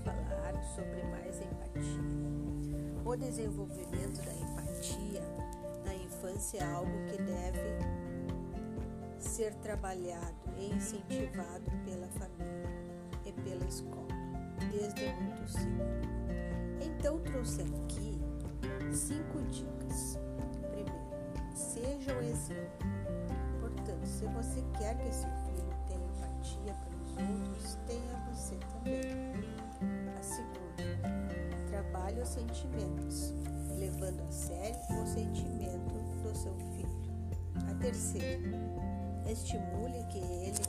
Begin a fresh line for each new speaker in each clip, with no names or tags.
vamos falar sobre mais empatia. O desenvolvimento da empatia na infância é algo que deve ser trabalhado e incentivado pela família e pela escola desde muito cedo. Então trouxe aqui cinco dicas. Primeiro, seja o exemplo. Portanto, se você quer que seu filho os sentimentos, levando a sério o sentimento do seu filho. A terceira, estimule que ele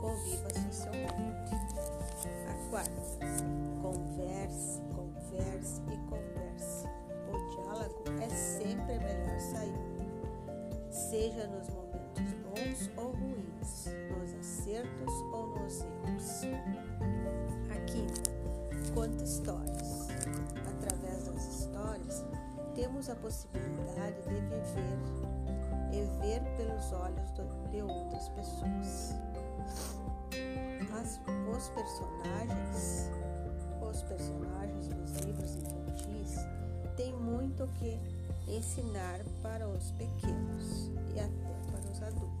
conviva socialmente. A quarta, converse, converse e converse. O diálogo é sempre a melhor saída, seja nos momentos bons ou ruins, nos acertos ou nos erros. A quinta, conta histórias. Temos a possibilidade de viver e ver pelos olhos de outras pessoas. As, os personagens, os personagens dos livros infantis têm muito que ensinar para os pequenos e até para os adultos.